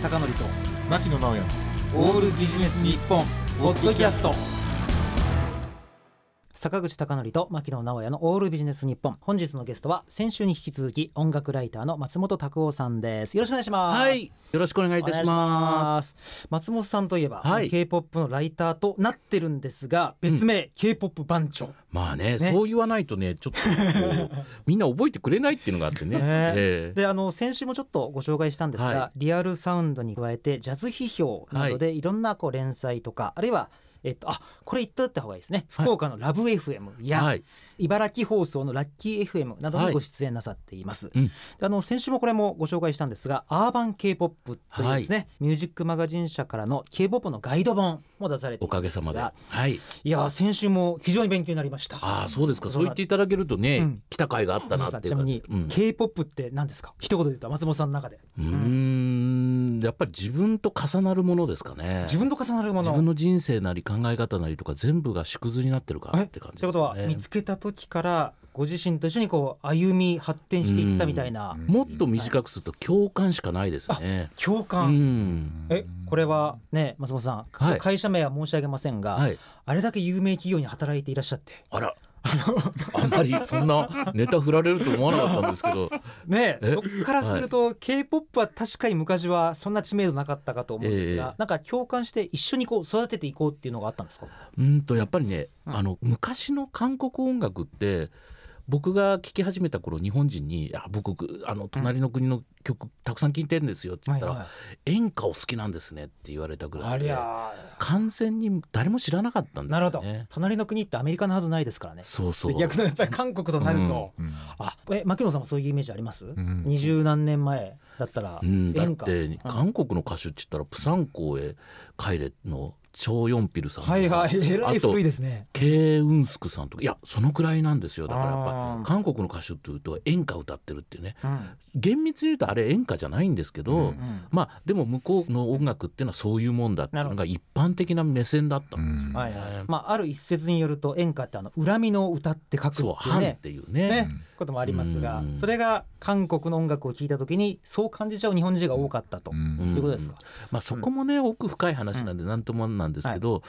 口貴則と牧野直哉オールビジネス日本ポッドキャスト。坂口貴則と牧野直哉のオールビジネス日本本日のゲストは先週に引き続き音楽ライターの松本拓夫さんです。よろしくお願いします。はい、よろしくお願いいたします。す。松本さんといえば、はい。K-POP のライターとなってるんですが別名、K-POP 番長。まあねね。そう言わないとね、ちょっと みんな覚えてくれないっていうのがあってね。ね。ええ。であの先週もちょっとご紹介したんですが、はリアルサウンドに加えてジャズ批評などでいろんなこう連載とか、あるいはえっと、あこれ言っとった方がいいですね、はい。福岡のラブ FM や、はい、茨城放送のラッキー FM などにはい。ご出演なさっています、うん。であの先週もこれもご紹介したんですがアーバン K-POP というですね、ミュージックマガジン社からの K-POP のガイド本も出されていおかげさまで。がはい。いや先週も非常に勉強になりました。ああ、そうですか。そう言っていただけるとね、うん。来た甲斐があったなっていうか。ちなみに、うん。K-POP って何ですか？一言で言うと松本さんの中で。うーん、やっぱり自分と重なるものですかね。自分と重なるもの自分の人生なり考え方なりとか全部が縮図になってるかえって感じということは見つけた時からご自身と一緒にこう歩み発展していったみたいな、もっと短くすると共感しかないですね。う共感、ん。えこれはね松本さん、はい会社名は申し上げませんが、はい。あれだけ有名企業に働いていらっしゃってあら。あんまりそんなネタ振られると思わなかったんですけど。えねそっからすると、k p o p は確かに昔はそんな知名度なかったかと思うんですが、ええなんか共感して一緒にこう育てていこうっていうのがあったんですかうんとやっぱりね、うんあの昔の韓国音楽って僕が聴き始めた頃日本人に「いや僕あの隣の国の曲たくさん聴いてるんですよ」って言ったら、はい演歌を好きなんですね」って言われたぐらいでゃ完全に誰も知らなかったんですなるほど、よね。隣の国ってアメリカのはずないですからね。そうそう。で逆のやっぱり韓国となると、うん。あえ牧野さんもそういうイメージあります？ん。二十、何年前だったら、うん、だって韓国の歌手って言ったらプサンコへ帰れのチョーヨンピルさんはいはいえらいあと古いですね。ケイ・ウンスクさんとかいやそのくらいなんですよ。だからやっあぱー。韓国の歌手っていうと演歌歌ってるっていうね。うん。厳密に言うとあれ演歌じゃないんですけど、うんまあでも向こうの音楽っていうのはそういうもんだっていうのが一般的な目線だったんですよね。はいはい。まあ、ある一説によると演歌ってあの恨みの歌って書くってそう「反」っいうねていうね。ねこともありますがうん。それが韓国の音楽を聴いた時にそう感じちゃう日本人が多かったと、うんいうことですか？まあ、そこもね、奥深い話なんで何ともなんですけど、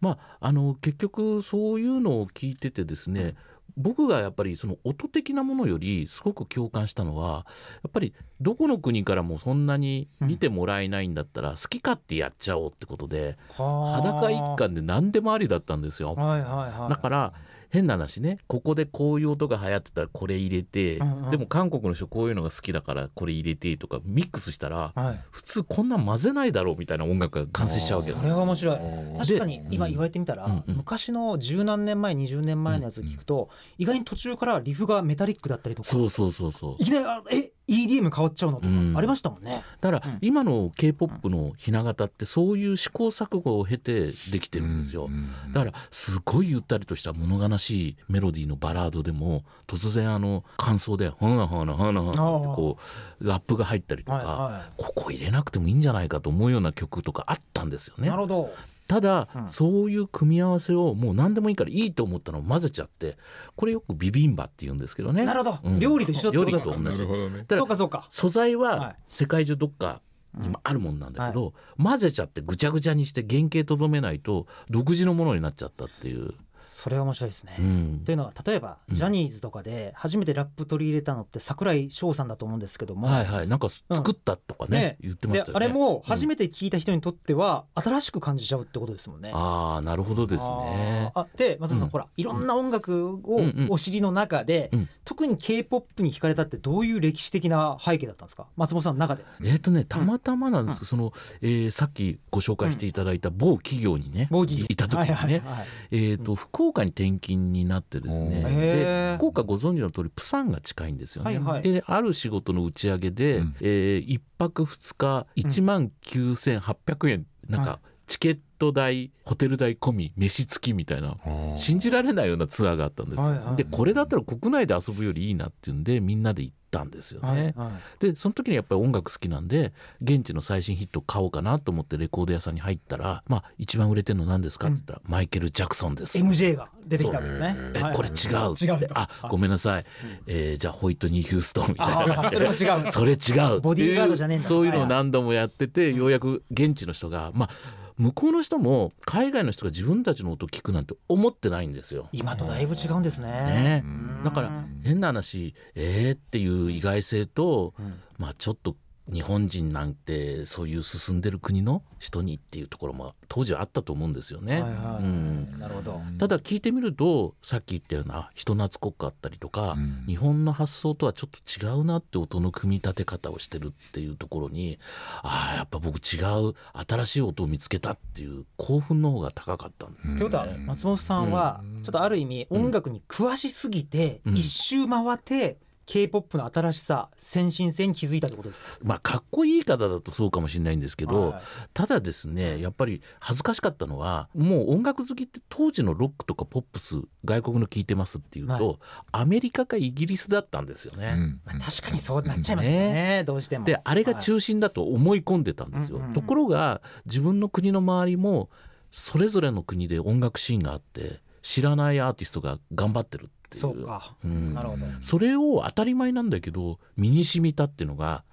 まあ、あの結局そういうのを聞いててですね、僕がやっぱりその音的なものよりすごく共感したのはやっぱりどこの国からもそんなに見てもらえないんだったら好き勝手やっちゃおうってことで、裸一貫で何でもありだったんですよ。はいはいはい。だから変な話ねここでこういう音が流行ってたらこれ入れて、うんうん。でも韓国の人こういうのが好きだからこれ入れてとかミックスしたらはい。普通こんなん混ぜないだろうみたいな音楽が完成しちゃうわけそれは面白い。で確かに今言われてみたら、うんうん。昔の十何年前20年前のやつを聞くと、意外に途中からリフがメタリックだったりとか。そうそうそうそう。いきなりあえ EDM 変わっちゃうのとかうん。ありましたもんね。だからうん。今の k p o p のひな形ってそういう試行錯誤を経てできてるんですよ。だからすごいゆったりとした物悲しいメロディーのバラードでも突然あの感想で「はなはなはなはな」ってこうラップが入ったりとか、ここ入れなくてもいいんじゃないかと思うような曲とかあったんですよい、ね。なる。ほどただ、うん。そういう組み合わせをもう何でもいいからいいと思ったのを混ぜちゃってこれよくビビンバって言うんですけどね。なるほど、うん。料理と一緒ってことですか？料理と同じ。なるほどね。そうかそうか。素材はいは世界中どっかにもあるもんなんだけど、混ぜちゃってぐちゃぐちゃにして原型とどめないと独自のものになっちゃったっていう。それは面白いですね。うん。というのは例えば、うん。ジャニーズとかで初めてラップ取り入れたのって桜井翔さんだと思うんですけども、はいはい。なんか作ったとかね,、ね言ってまでしたよね。あれも初めて聞いた人にとっては新しく感じちゃうってことですもんね。ああなるほどですね。あで松本さん、うん。ほらいろんな音楽をうんうん。お知りの中で、うん。特に k p o p に惹かれたってどういう歴史的な背景だったんですか？松本さんの中で。えっ、とねたまたまなんです、その、えーさっきご紹介していただいた某企業にね、いた時にね、はいはいはいえー、と福岡に転勤になってですねでー。福岡ご存知の通りプサンが近いんですよね。はいはい。である仕事の打ち上げで、うん。え1泊2日1万9800円、なんはかチケット代ホテル代込み飯付きみたいな信じられないようなツアーがあったんですよ、はいはいでこれだったら国内で遊ぶよりいいなっていうんでみんなで行ったんですよね、はいはい。でその時にやっぱり音楽好きなんで現地の最新ヒット買おうかなと思ってレコード屋さんに入ったら「まあ一番売れてるの何ですか?」って言ったら、マイケル・ジャクソンです」MJ が出てきたんですね。えはいこれ違う違うとあごめんなさい、えーじゃあホイットニー・ヒューストンみたいな。それも違う。それ違う。ボディーガードじゃねえんだ。そういうのを何度もやっててようやく現地の人がまあ向こうの人も海外の人が自分たちの音聞くなんて思ってないんですよ。今とだいぶ違うんですね。ね。うん。だから変な話えーっていう意外性とうん。まあちょっと日本人なんてそういう進んでる国の人にっていうところも当時はあったと思うんですよね。はいはい。うん。なるほど。ただ聞いてみるとさっき言ったような人懐っこかったりとか、日本の発想とはちょっと違うなって音の組み立て方をしてるっていうところにああやっぱ僕違う新しい音を見つけたっていう興奮の方が高かったんですということは松本さんはちょっとある意味音楽に詳しすぎてうん。一周回って K-POP の新しさ先進性に気づいたってことですか？まあかっこいい方だとそうかもしれないんですけど、はい。ただですねやっぱり恥ずかしかったのはもう音楽好きって当時のロックとかポップス外国の聴いてますっていうと、はアメリカかイギリスだったんですよね。まあ確かにそうなっちゃいますよねどうしても。であれが中心だと思い込んでたんですよ。はいうんうんうん。ところが自分の国の周りもそれぞれの国で音楽シーンがあって知らないアーティストが頑張ってるっていう。そうかうんなるほどそれを当たり前なんだけど身に染みたっていうのが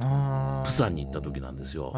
プサンに行った時なんですよ。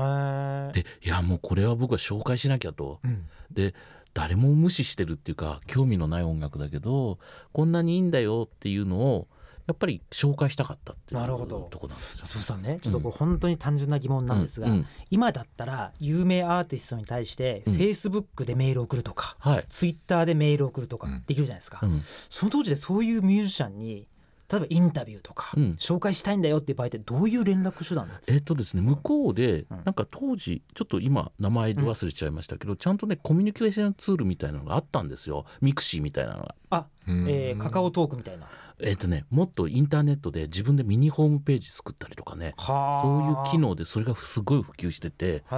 でいやもうこれは僕は紹介しなきゃと。うんで誰も無視してるっていうか興味のない音楽だけどこんなにいいんだよっていうのをやっぱり紹介したかったっていうなるほど。とこなんですよ。そうさんね。ちょっとこれ本当に単純な疑問なんですが、うんうん。今だったら有名アーティストに対してうん。Facebook でメール送るとか、はい、Twitter でメール送るとかうん。できるじゃないですか、うん。その当時でそういうミュージシャンに例えばインタビューとか、うん。紹介したいんだよっていう場合ってどういう連絡手段なんですか？えっとですね向こうでうん。なんか当時ちょっと今名前で忘れちゃいましたけど、ちゃんとねコミュニケーションツールみたいなのがあったんですよ。 mixi みたいなのが。あ、えーカカオトークみたいな。えっとねもっとインターネットで自分でミニホームページ作ったりとかね。はそういう機能でそれがすごい普及しててそ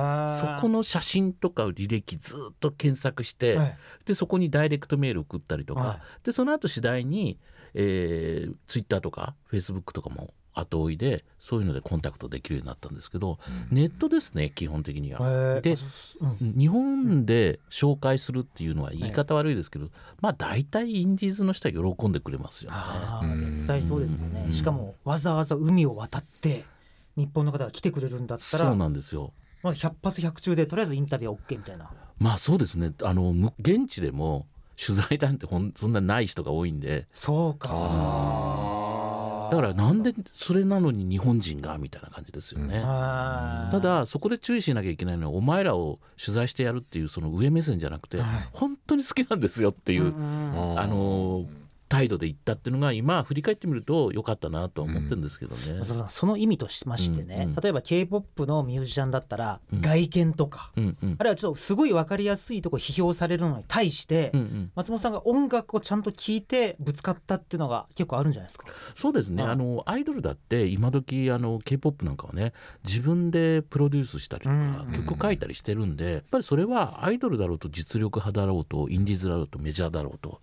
この、の写真とか履歴ずっと検索して、はい。でそこにダイレクトメール送ったりとか、はい。でその後次第に、えー、ツイッターとかフェイスブックとかも後追いでそういうのでコンタクトできるようになったんですけど、ネットですね基本的には。でううん。日本で紹介するっていうのは言い方悪いですけど、まあ大体インディーズの人は喜んでくれますよね。絶対そうですよね、うん。しかもわざわざ海を渡って日本の方が来てくれるんだったらそうなんですよ。まあ、100発100中でとりあえずインタビューは OK みたいな。まあそうですね。あのむ現地でも取材なんてほんそんなない人が多いんで。そうか。だからなんでそれなのに日本人がみたいな感じですよね。あーただそこで注意しなきゃいけないのはお前らを取材してやるっていうその上目線じゃなくて、はい。本当に好きなんですよっていう、うんうんあの態度で言ったっていうのが今振り返ってみると良かったなとは思ってるんですけどね。松本さんその意味としましてね、うん。うん例えば k p o p のミュージシャンだったら、うん外見とかうんうん。あるいはちょっとすごい分かりやすいところ批評されるのに対して、うんうん。松本さんが音楽をちゃんと聴いてぶつかったっていうのが結構あるんじゃないですか？そうですね、はいあのアイドルだって今時あの k p o p なんかはね自分でプロデュースしたりとか、うん曲書いたりしてるんでやっぱりそれはアイドルだろうと実力派だろうとインディーズだろうとメジャーだろうとや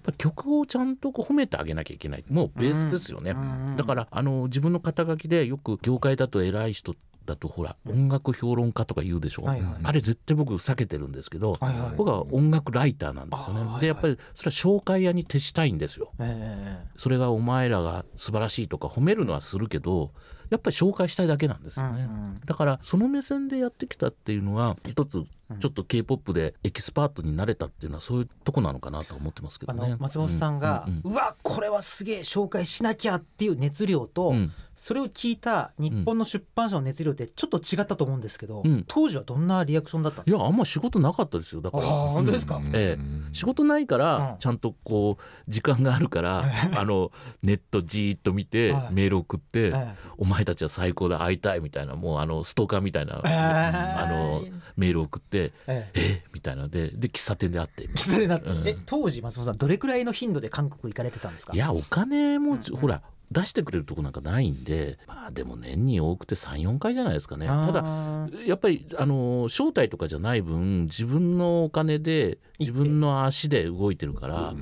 っぱり曲をちゃんとこう褒めてあげなきゃいけない。もうベースですよね、うんだからあの自分の肩書きでよく業界だと偉い人だとほら音楽評論家とか言うでしょ、はいはい。あれ絶対僕避けてるんですけど、はいはい。僕は音楽ライターなんですよね、あはいはいでやっぱりそれは紹介屋に徹したいんですよ。え。それがお前らが素晴らしいとか褒めるのはするけどやっぱり紹介したいだけなんですえよね、うんうん。だからその目線でやってきたっていうのは一つちょっと k p o p でエキスパートになれたっていうのはそういうとこなのかなと思ってますけどあねの松本さんが、ううんわこれはすげえ紹介しなきゃっていう熱量と、うん。うんそれを聞いた日本の出版社の熱量ってちょっと違ったと思うんですけど、うん。当時はどんなリアクションだったんですか？いやあんま仕事なかったですよ。だから。本当ですか？うん。ええ仕事ないかうん。らちゃんとこう時間があるから あのネットじーっと見てはい。メール送ってえ「お前たちは最高だ会いたい」みたいなもうあのストーカーみたいなえあのメール送ってええ「えみたいな。のでで喫茶店で会ってみたいそれだって、うん。え当時松本さんどれくらいの頻度で韓国行かれてたんですか？ないやお金もほら出してくれるとこなんかないんでまあでも年に多くて34回じゃないですかね。ただだやっぱりあの招待とかじゃない分自分のお金で自分の足で動いてるから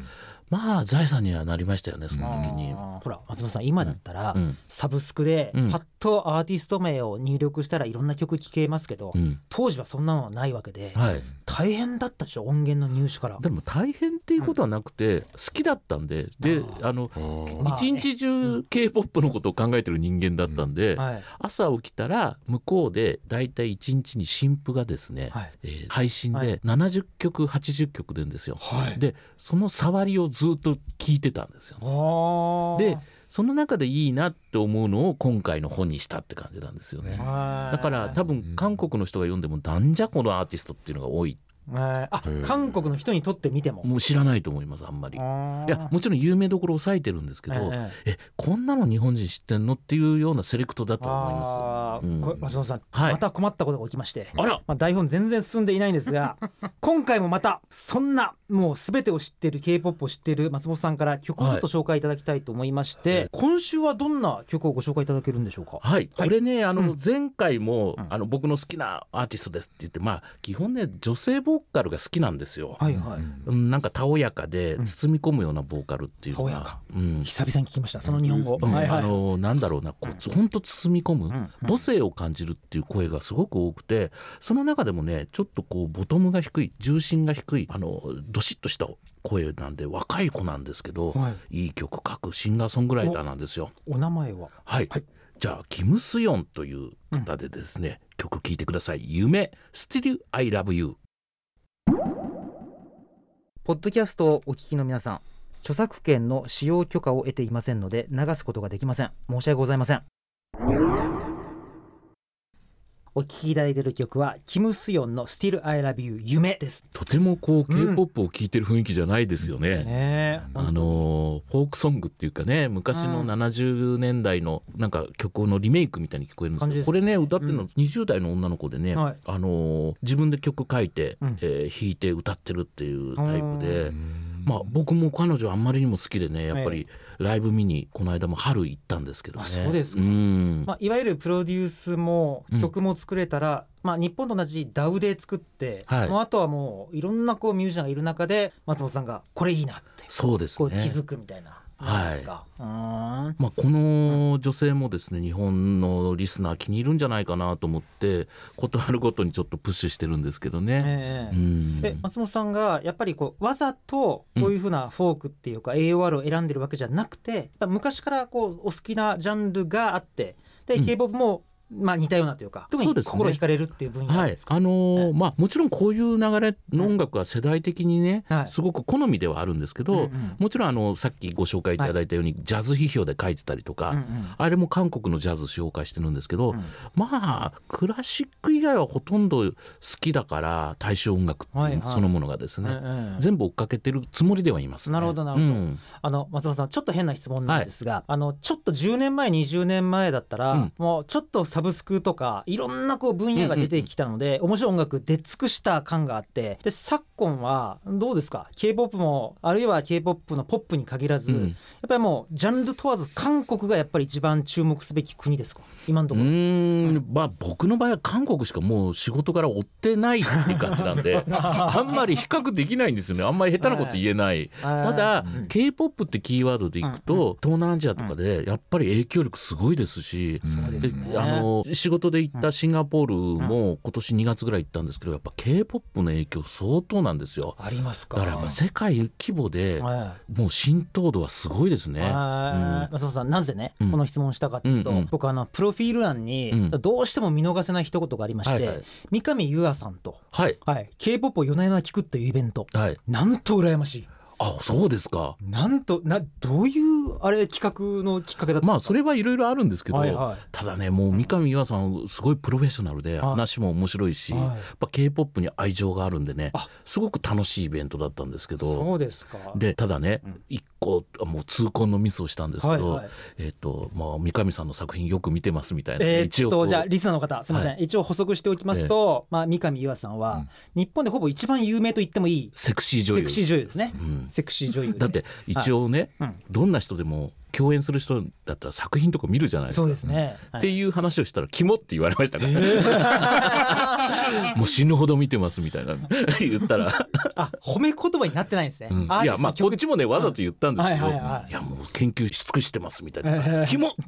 まあ財産にはなりましたよねその時に。ほら松本さん今だったら、うん。サブスクでうん。パッとアーティスト名を入力したらいろんな曲聴けますけど、うん。当時はそんなのはないわけで、はい、大変だったでしょ音源の入手から。でも大変っていうことはなくて、好きだったんでであのまあ一日中 k p o p のことを考えてる人間だったんで、はい。朝起きたら向こうでだいたい1日に新譜がですね、はい。えー配信はい。で70曲80曲出るんですよ。はい。でその触りをずっと聞いてたんですよ。ででその中でいいなって思うのを今回の本にしたって感じなんですよね。だから多分韓国の人が読んでもなんじゃこのアーティストっていうのが多いあ韓国の人にとってみても。もう知らないと思いますあんまり。いやもちろん有名どころを抑えてるんですけど、えええこんなの日本人知ってんのっていうようなセレクトだと思います。うんこれ松本さん、はいまた困ったことが起きまして。あらまあ、台本全然進んでいないんですが 今回もまたそんなもう全てを知ってる k p o p を知ってる松本さんから曲をちょっと紹介いただきたいと思いまして、今週はどんな曲をご紹介いただけるんでしょうか？はい、これねあのうん。前回も、うん。あの僕の好きなアーティストですって言ってまあ基本ね女性ボーカルが好きなんですよ。はいはい、うん、なんかたおやかでうん。包み込むようなボーカルっていうのが、うん。久々に聞きましたその日本語、うん。はいはい。あのなんだろうなこう本当包み込む、うん。母性を感じるっていう声がすごく多くてその中でもねちょっとこうボトムが低い重心が低いあのどしっとした声なんで若い子なんですけど、はい。いい曲書くシンガーソングライターなんですよ。お名前は？はい、はい。じゃあキム・スヨンという方でですね、曲聴いてください「夢 Still I Love You ポッドキャストをお聞きの皆さん著作権の使用許可を得ていませんので流すことができません。申し訳ございませんお聞きいただいている曲はキム・スヨンの Still I Love You 夢です」とてもこううん。K p o p を聴いてる雰囲気じゃないですよね。ねえあのフォークソングっていうかね昔のうん。70年代のなんか曲のリメイクみたいに聞こえるんですけどこれね歌ってるのうん20代の女の子でね、はい。あの自分で曲書いて、うん。えー弾いて歌ってるっていうタイプうで。まあ、僕も彼女あんまりにも好きでねやっぱりライブ見にこの間も春行ったんですけどね。あそうですか。ん。まあ、いわゆるプロデュースもうん。曲も作れたら、まあ、日本と同じ DAW で作って、はい。もうあとはもういろんなこうミュージシャンがいる中で松本さんがこれいいなってそうですね。こう気づくみたいな。なんですか？うーん。まあ、この女性もですね日本のリスナー気に入るんじゃないかなと思ってことあるごとにちょっとプッシュしてるんですけどね。ええ。うん。え松本さんがやっぱりこうわざとこういうふうなフォークっていうか AOR を選んでるわけじゃなくて昔からこうお好きなジャンルがあってでうん。K-POP もまあ似たようなというか特に心惹かれるっていう分野なんはい。ですか。あのーええまあ、もちろんこういう流れの音楽は世代的にね、はい。すごく好みではあるんですけど、うんうん。もちろんあのさっきご紹介いただいたように、ジャズ批評で書いてたりとか、うんうんあれも韓国のジャズ紹介してるんですけど、うん。まあクラシック以外はほとんど好きだから大正音楽そのものがですね、うんうん全部追っかけてるつもりではいます、ね。なるほどなるほど。うん。あの松本さんちょっと変な質問なんですが、あのちょっと10年前20年前だったら、うん。もうちょっとサブスクとかいろんなこう分野が出てきたので、面白い音楽出尽くした感があってで昨今はどうですか？K p o p もあるいは k p o p のポップに限らず、うん。やっぱりもうジャンル問わず韓国がやっぱり一番注目すべき国ですか？今のとうころ。ーん。まあ僕の場合は韓国しかもう仕事から追ってないっていう感じなんで あんまり比較できないんですよね。あんまり下手なこと言えない。たただ、k p o p ってキーワードでいくと、東南アジアとかでやっぱり影響力すごいですし、そうですね。であの仕事で行ったシンガポールも今年2月ぐらい行ったんですけどやっぱ k p o p の影響相当なんですよ。ありますか？だからやっぱ世界規模ではいもう浸透度はすごいですね。はい松本さんなぜね、うん。この質問をしたかというと、うんうん。僕あのプロフィール欄に、うん。どうしても見逃せない一言がありまして、はいはい。三上優愛さんと、はい。はい、k p o p を夜な夜な聞くっていうイベント。はい。なんと羨ましいあそうですか。なんとなどういうあれ企画のきっかけだったんまあそれはいろいろあるんですけど、はいはい。ただねもう三上優愛さんすごいプロフェッショナルではい。話も面白いし、はい。やっぱ k p o p に愛情があるんでねあ。すごく楽しいイベントだったんですけど。そうですか。でただねうん。一個もう痛恨のミスをしたんですけど、はいはい。えっ、とまあ三上さんの作品よく見てますみたいな、えーっ一応じゃあリスナーの方すみません、一応補足しておきますと、まあ、三上優愛さんは、日本でほぼ一番有名と言ってもいいセクシー女優。セクシー女優ですね、うん。セクシー女優で。だって一応ね、うん。どんな人でも共演する人だったら作品とか見るじゃないですか。そうですね、はい。っていう話をしたら「キモ」って言われましたから、もう死ぬほど見てますみたいな 言ったら、あ褒め言葉になってないんですね、うん。いやまあこ曲っちもねわざと言ったんですけど、はいはいはいい。やもう研究し尽くしてますみたいえなー「キモ! 」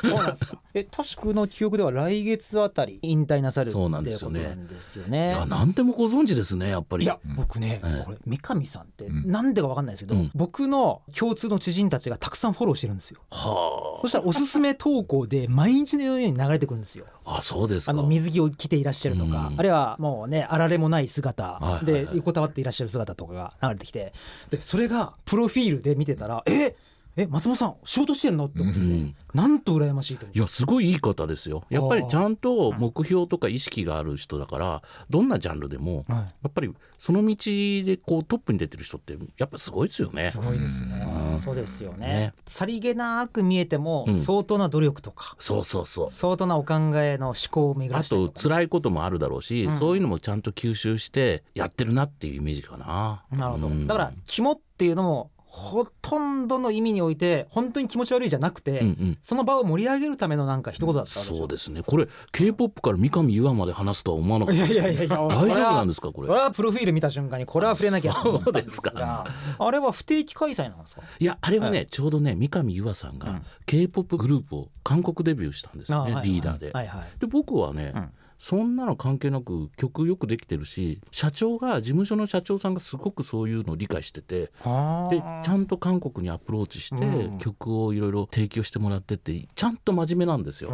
そうなんですか。え、確かの記憶では来月あたり引退なさるそうなんですよね。なんですよいね。や何でもご存知ですねやっぱり。いや僕ね、ええ。これ三上さんってうん。なんでかわかんないですけど、うん。僕の共通の知人たちがたくさんフォローしてるんですよ。はそしたらおすすめ投稿で毎日のように流れてくるんですよ。ああそうですか。あの水着を着ていらっしゃるとか、うん。あるいはもうねあられもない姿。で横たわっていらっしゃる姿とかが流れてきて。でそれがプロフィールで見てたらええ松本さん仕事してんの？ってうん。なんと羨ましいといやすごいいい方ですよ。やっぱりちゃんと目標とか意識がある人だからどんなジャンルでもはやっぱりその道でこうトップに出てる人ってやっぱすごいですよい、ね。す。ごいですね、うん。そうですよね。ね。さりげなく見えてもうん。相当な努力とか、そうそうそう。相当なお考えの思考を巡らあとしたりとか。辛いこともあるだろうし、うん。そういうのもちゃんと吸収してやってるなっていうイメージかな。なるほど、うん。だから肝っていうのもほとんどの意味において本当に気持ち悪いじゃなくて、うんうん。その場を盛り上げるためのなんか一言だったんでしょそうですね。これ K-POP から三上優愛まで話すとは思わなかっいたやいやいやいや大丈夫なんですかこれ？それはプロフィール見た瞬間にこれは触れなきゃそうですがあれは不定期開催なんですか？いやあれはね、はちょうどね三上優愛さんがうん。K-POP グループを韓国デビューしたんですよね、あはいはい。リーダーで。はいはい。で僕はね、うんそんなの関係なく曲よくできてるし社長が事務所の社長さんがすごくそういうのを理解しててでちゃんと韓国にアプローチして、うん。曲をいろいろ提供してもらってってちゃんと真面目なんですよ。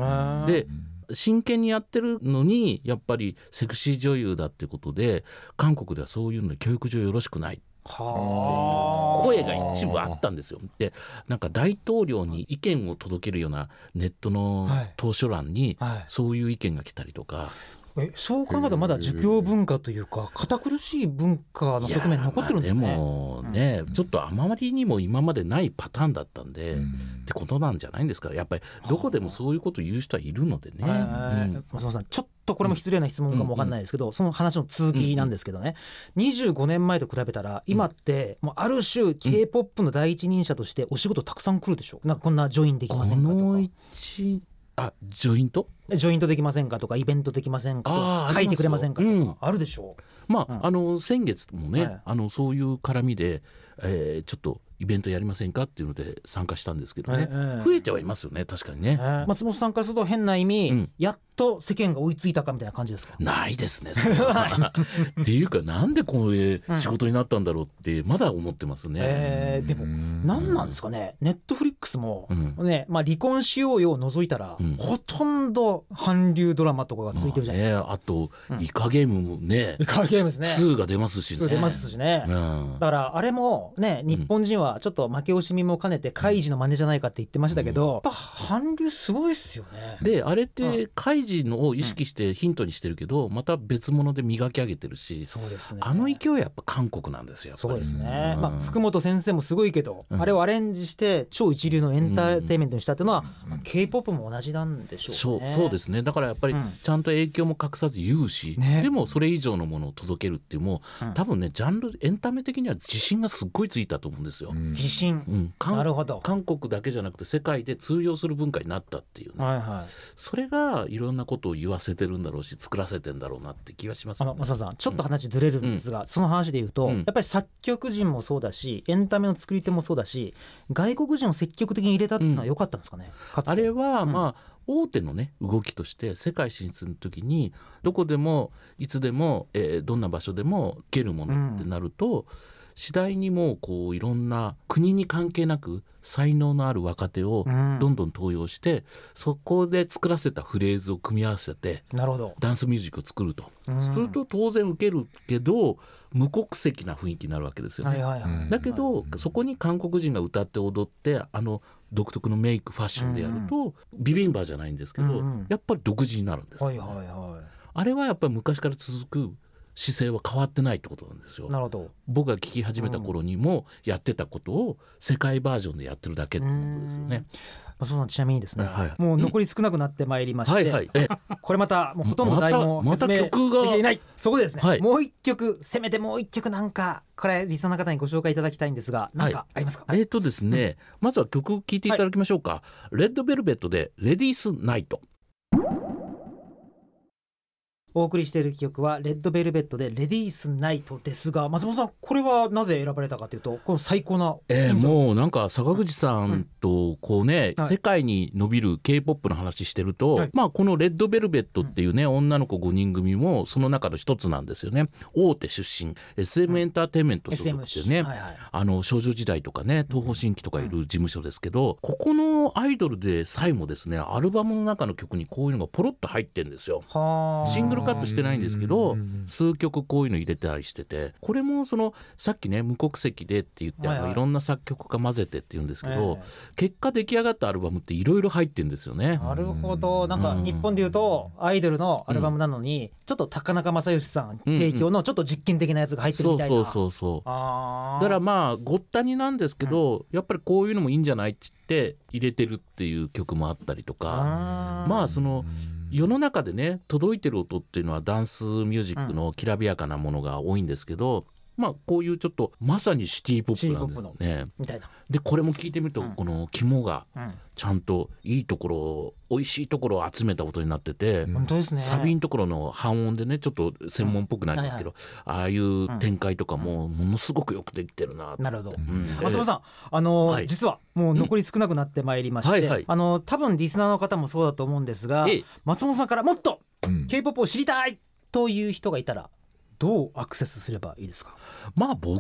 でで真剣にやってるのにやっぱりセクシー女優だってことで韓国ではそういうの教育上よろしくない。はあ声が一部あったんですよ。でなんか大統領に意見を届けるようなネットのはい投書欄にはいそういう意見が来たりとか。えそう考えたらまだ儒教文化というか堅苦しい文化の側面残ってるんですね。でもね、ちょっとあまりにも今までないパターンだったんで、ってことなんじゃないんですか？やっぱりどこでもそういうこと言う人はいるのでね。松本さんちょっとこれも失礼な質問かもわかんないですけど、その話の続きなんですけどね、25年前と比べたら今ってもうある種 k p o p の第一人者としてお仕事たくさん来るでしょ？なんかこんなジョインできまこせんかとのか一あジョイント？ジョイントできませんかとかイベントできませんかとか書いてくれませんかとか、うん。あるでしょ？まあ、うん。あの先月もね、はい。あのそういう絡みで、えーちょっとイベントやりませんかっていうので参加したんですけどね、ええ増えてはいますよね確かにね、松本さんからすると変な意味、うん。やっと世間が追いついたかみたいな感じですか？ないですね っていうかなんでこれ仕事になったんだろうってまだ思ってますね。えーでも何なんですかね？ネットフリックスも、うん。ねまあ、離婚しようよを除いたら、うん。ほとんど韓流ドラマとかが続いてるじゃないですか。まあね、あと、うん。イカゲームもねイカゲームですね。2が出ますしね。出ますしね。うん。だからあれもね日本人はちょっと負け惜しみも兼ねてカイジの真似じゃないかって言ってましたけど、やっぱ韓流すごいっすよね。であれっうてカイジのを意識してヒントにしてるけど、また別物で磨き上げてるし、そうですね。あの勢いはやっぱ韓国なんですよそうですね、うん。まあ、福本先生もすごいけど、うん。あれをアレンジして超一流のエンターテインメントにしたっていうのは、うん。k p o p も同じなんでしょそううね。そうですね。だからやっぱりうん。ちゃんと影響も隠さず言うし、ね。でもそれ以上のものを届けるっていうもううん。多分ねジャンルエンタメ的には自信がすっごいついたと思うんですよ。自信、うん、なるほど。韓国だけじゃなくて世界で通用する文化になったっていうね、はいはい。それがいろんなことを言わせてるんだろうし作らせてんだろうなって気がしますねあの増田さんちょっと話ずれるんですが、その話で言うと、うんやっぱり作曲人もそうだしエンタメの作り手もそうだし外国人を積極的に入れたっていうのは良かったんですかね、かつてあれはまあ大手のね動きとして世界進出の時にどこでもいつでも、えーどんな場所でも行けるものってなると、次第にもうこういろんな国に関係なく才能のある若手をうん。どんどん登用して、そこで作らせたフレーズを組み合わせてなるほど、ダンスミュージックを作ると、うん。すると当然受けるけど無国籍な雰囲気になるわけですよね。はいはいはい、うん。だけど、うん。そこに韓国人が歌って踊ってあの独特のメイクファッションでやると、ビビンバじゃないんですけど、うんうん。やっぱり独自になるんです、はいはいはあれはやっぱり昔から続く姿勢は変わってないってことなんですよ。いなるほど。僕が聞き始めた頃にもやってたことを世界バージョンでやってるだけってことですよね。松本さんちなみにですね、はいもう残り少なくなってまいりまして、はいはい。え。これまたもうほとんど台本また説明できない。そこでですね、はい。もう一曲せめてもう一曲なんかこれリスナーの方にご紹介いただきたいんですが何かありますか、えーとですね、まずは曲聴いていただきましょうか、レッドベルベットでレディースナイトお送りしている曲はレッドベルベットでレディースナイトですが松本さんこれはなぜ選ばれたかというとこの最高なえもうなんか坂口さんとこうね、はい。世界に伸びる k p o p の話してると、はい。まあこのレッドベルベットっていうね、女の子5人組もその中の一つなんですよね。大手出身 SM エンターテインメント所属っていうね、SM はいはい。あの少女時代とかね東方神起とかいる事務所ですけど、ここのアイドルでさえもですねアルバムの中の曲にこういうのがポロッと入ってんですよ。はあシングルカットしてないんですけどうん数曲こういうの入れたりしててこれもそのさっきね無国籍でって言ってはい。はいろんな作曲家混ぜてって言うんですけどえ結果出来上がったアルバムっていろいろ入ってんですよね。え。なるほど。なんかうん日本でいうとアイドルのアルバムなのに、ちょっと高中正義さん提供のちょっと実験的なやつが入ってるみたいな、そうそうそうそう。だからまあごったになんですけど、やっぱりこういうのもいいんじゃないって言って入れてるっていう曲もあったりとか。まあその世の中でね届いてる音っていうのはダンスミュージックのきらびやかなものが多いんですけど、まあこういうちょっとまさにシティポップなんだよね。みたいな、でこれも聞いてみると、うん。この肝がうん、ちゃんといいところを美味しいところを集めた音になってて、うん本当ですね。サビのところの半音でねちょっと専門っぽくなるんですけど、ああいう展開とかもものすごくよくできてるななるほど。うん。松本さん、あの実はもう残り少なくなってまいりまして、あのー多分リスナーの方もそうだと思うんですが、ええ。松本さんからもっとうん。K-POP を知りたいという人がいたらどうアクセスすればいいですか、まあ僕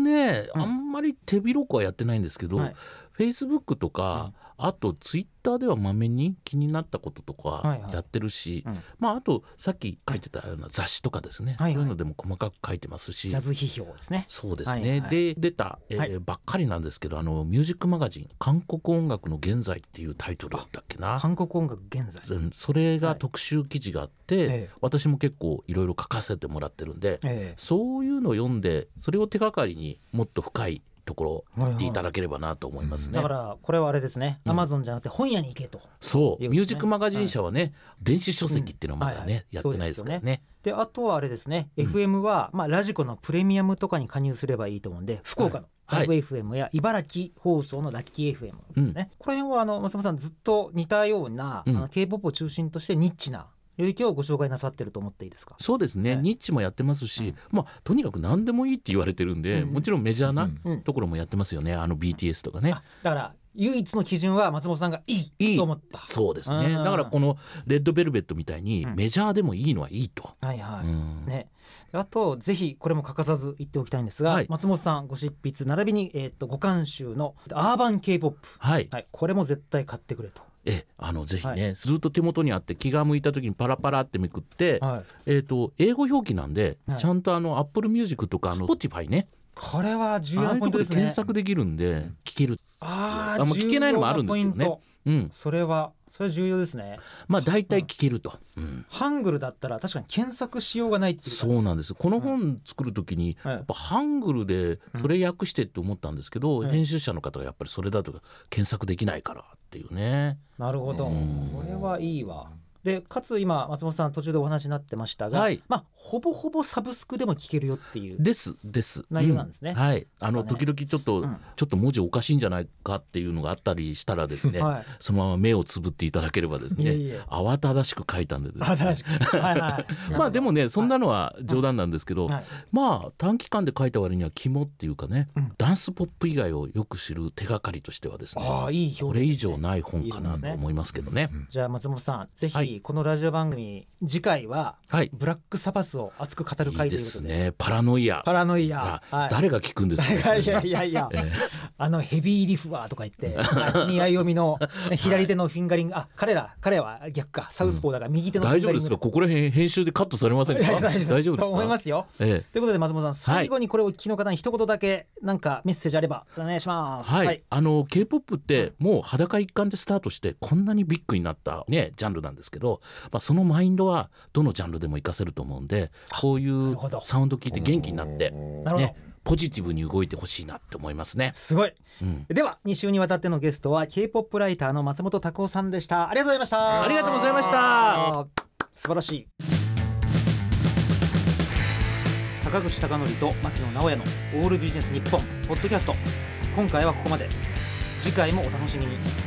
ね、うん。あんまり手広くはやってないんですけど、はい Facebook とか、あと Twitter ではまめに気になったこととはいはい。かやってるし、うん。まああとさっき書いてたような雑誌とかですね、はいはい。そういうのでも細かく書いてますし。ジャズ批評ですね。そうですね、はいはい。で出た、えーはい。ばっかりなんですけどあのミュージックマガジン「韓国音楽の現在」っていうタイトルだっけな。韓国音楽現在、うんそれはい。が特集記事があって、ええ。私も結構いろいろ書かせてもらってるんでえ。そういうのを読んでそれを手がかりにもっと深いところをはいはい。見ていただければなと思いますね。えだからこれはあれですね、うん。アマゾンじゃなくて本屋に行けと。そう、ミュージックマガジン社はね、電子書籍っていうのはまだね、うん。はいはい。やってないですからね。であとはあれですね、うん。FM は、まあ、ラジコのプレミアムとかに加入すればいいと思うんで福岡のはい。ラブ FM や茨城放送のラッキー FM ですね、この辺はあの松本さんずっと似たような、うん。あの K-POP を中心としてニッチな領域をご紹介なさってると思っていいですか？そうですね、はい。ニッチもやってますし、うん。まあとにかく何でもいいって言われてるんで、うん。もちろんメジャーなうん。ところもやってますよねあの BTS とかね。あ。だから唯一の基準は松本さんがいいと思った。そうですね。うん。だからこのレッドベルベットみたいにうん。メジャーでもいいのはいいと。はいはい、うん。ね、であとぜひこれも欠かさず言っておきたいんですが、はい。松本さんご執筆並びに、えー、とご監修のアーバン K-POP、はい、はい、これも絶対買ってくれと。えあのぜひね、はずっと手元にあって気が向いた時にパラパラってめくって、はい、えー、と英語表記なんで、はい。ちゃんとあの Apple Music とかあの Spotify ね。これは重要なポイントですね。検索できるんで聞ける、ああまあ聞けないのもあるんですけどねうん、それはそれは重要ですね。まあ大体聞けると、うん、ハングルだったら確かに検索しようがないっていうか。そうなんです。この本作る時にはい。やっぱハングルでそれ訳してって思ったんですけど、うん。編集者の方がやっぱりそれだと検索できないからっていうね。なるほど、うん。これはいいわ。でかつ今松本さん途中でお話になってましたが、はい。まあほぼほぼサブスクでも聞けるよっていう。ですです。内容なんですね。うはい。あのね。時々ちょっと、うん。ちょっと文字おかしいんじゃないかっていうのがあったりしたらですね、はい。そのまま目をつぶっていただければですねいえいえ。慌ただしく書いたんでですね。新しく。はいはい。まあでもねそんなのは冗談なんですけど、はい。まあ短期間で書いた割には肝っていうかね、うん。ダンスポップ以外をよく知る手がかりとしてはですねああいい表現これ以上ない本かなと思いますけどね。じゃあ松本さんぜはこのラジオ番組次回ははい。ブラックサバスを熱く語る回ということで。すね。パラノイア。パラノイいアや。はい誰が聞くんですか。いやいやいやいや、えあのヘビーリフはとか言って、国合読みのね 左手のフィンガリング、あ、彼だ、彼は逆か、サウスポーだから右手えの大丈夫ですか？ここら辺編集でカットされませんか？いや大丈夫ですと思いますすよ。か。えということで松本さん、最後にこれをお聞きの方に一言だけなんかメッセージあればお願いします。えはい、あの K-POP ってもう裸一貫でスタートしてこんなにビッグになったねジャンルなんですけど、まあそのマインドはどのジャンルでも活かせると思うんで、こういうサウンド聞いて元気になって。ねポジティブに動いてほしいなって思いますね。すごい。うん、では2週にわたってのゲストは K-POP ライターの松本拓夫さんでした。ありがとうございました。ありがとうございました。素晴らしい。坂口孝則と牧野直哉のオールビジネス日本ポッドキャスト。今回はここまで。次回もお楽しみに